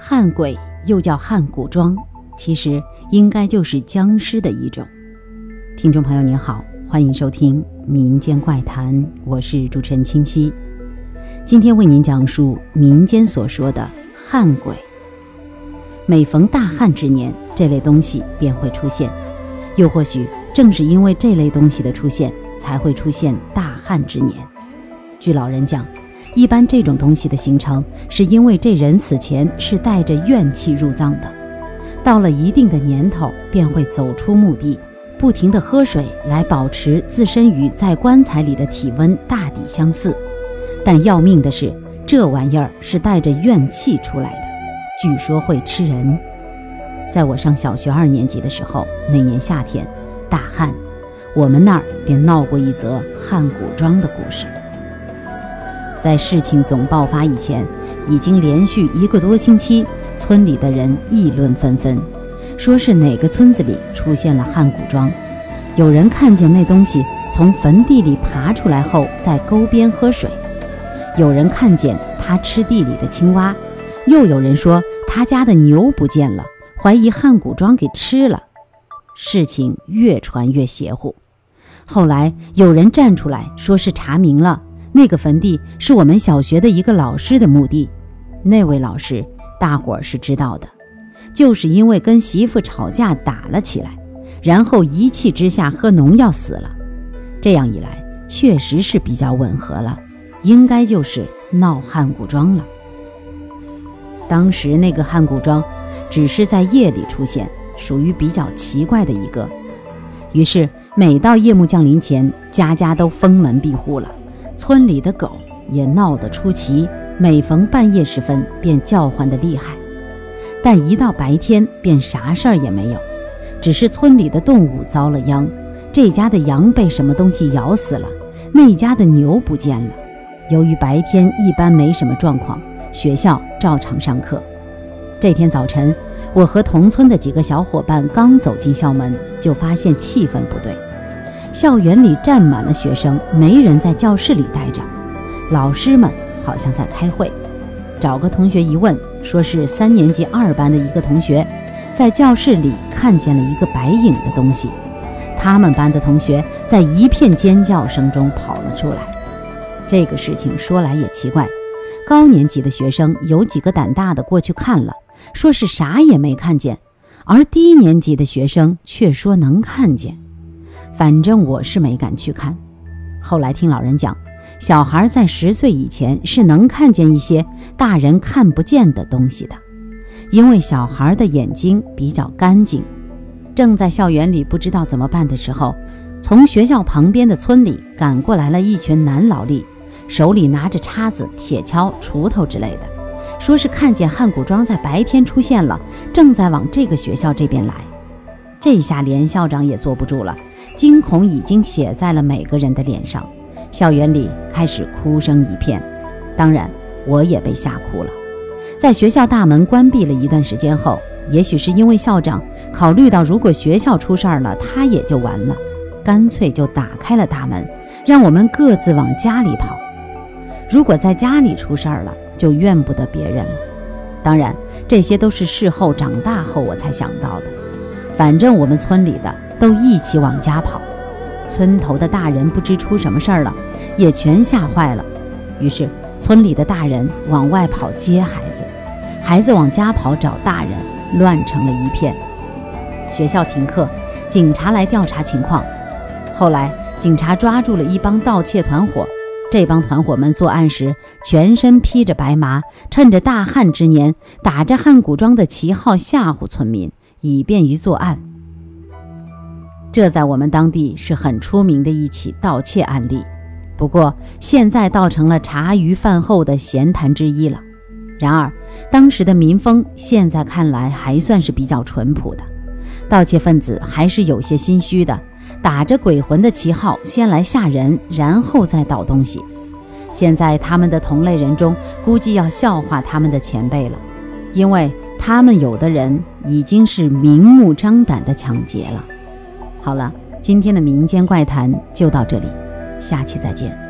汉鬼又叫汉古庄，其实应该就是僵尸的一种。听众朋友您好，欢迎收听《民间怪谈》，我是主持人清溪。今天为您讲述民间所说的汉鬼。每逢大旱之年，这类东西便会出现；又或许正是因为这类东西的出现，才会出现大旱之年。据老人讲。一般这种东西的形成，是因为这人死前是带着怨气入葬的，到了一定的年头，便会走出墓地，不停地喝水来保持自身与在棺材里的体温大抵相似。但要命的是，这玩意儿是带着怨气出来的，据说会吃人。在我上小学二年级的时候，那年夏天，大旱，我们那儿便闹过一则汉古庄的故事。在事情总爆发以前，已经连续一个多星期，村里的人议论纷纷，说是哪个村子里出现了汉古庄。有人看见那东西从坟地里爬出来后，在沟边喝水；有人看见他吃地里的青蛙；又有人说他家的牛不见了，怀疑汉古庄给吃了。事情越传越邪乎。后来有人站出来说是查明了。那个坟地是我们小学的一个老师的墓地，那位老师大伙儿是知道的，就是因为跟媳妇吵架打了起来，然后一气之下喝农药死了。这样一来，确实是比较吻合了，应该就是闹汉古庄了。当时那个汉古庄，只是在夜里出现，属于比较奇怪的一个。于是每到夜幕降临前，家家都封门闭户了。村里的狗也闹得出奇，每逢半夜时分便叫唤得厉害，但一到白天便啥事儿也没有，只是村里的动物遭了殃，这家的羊被什么东西咬死了，那家的牛不见了。由于白天一般没什么状况，学校照常上课。这天早晨，我和同村的几个小伙伴刚走进校门，就发现气氛不对。校园里站满了学生，没人在教室里待着。老师们好像在开会。找个同学一问，说是三年级二班的一个同学，在教室里看见了一个白影的东西。他们班的同学在一片尖叫声中跑了出来。这个事情说来也奇怪，高年级的学生有几个胆大的过去看了，说是啥也没看见，而低年级的学生却说能看见。反正我是没敢去看。后来听老人讲，小孩在十岁以前是能看见一些大人看不见的东西的，因为小孩的眼睛比较干净。正在校园里不知道怎么办的时候，从学校旁边的村里赶过来了一群男劳力，手里拿着叉子、铁锹、锄头之类的，说是看见汉古庄在白天出现了，正在往这个学校这边来。这下连校长也坐不住了。惊恐已经写在了每个人的脸上，校园里开始哭声一片，当然我也被吓哭了。在学校大门关闭了一段时间后，也许是因为校长考虑到如果学校出事儿了，他也就完了，干脆就打开了大门，让我们各自往家里跑。如果在家里出事儿了，就怨不得别人了。当然，这些都是事后长大后我才想到的。反正我们村里的。都一起往家跑，村头的大人不知出什么事儿了，也全吓坏了。于是村里的大人往外跑接孩子，孩子往家跑找大人，乱成了一片。学校停课，警察来调查情况。后来警察抓住了一帮盗窃团伙，这帮团伙们作案时全身披着白麻，趁着大旱之年，打着汉古庄的旗号吓唬村民，以便于作案。这在我们当地是很出名的一起盗窃案例，不过现在倒成了茶余饭后的闲谈之一了。然而，当时的民风现在看来还算是比较淳朴的，盗窃分子还是有些心虚的，打着鬼魂的旗号先来吓人，然后再盗东西。现在他们的同类人中，估计要笑话他们的前辈了，因为他们有的人已经是明目张胆的抢劫了。好了，今天的民间怪谈就到这里，下期再见。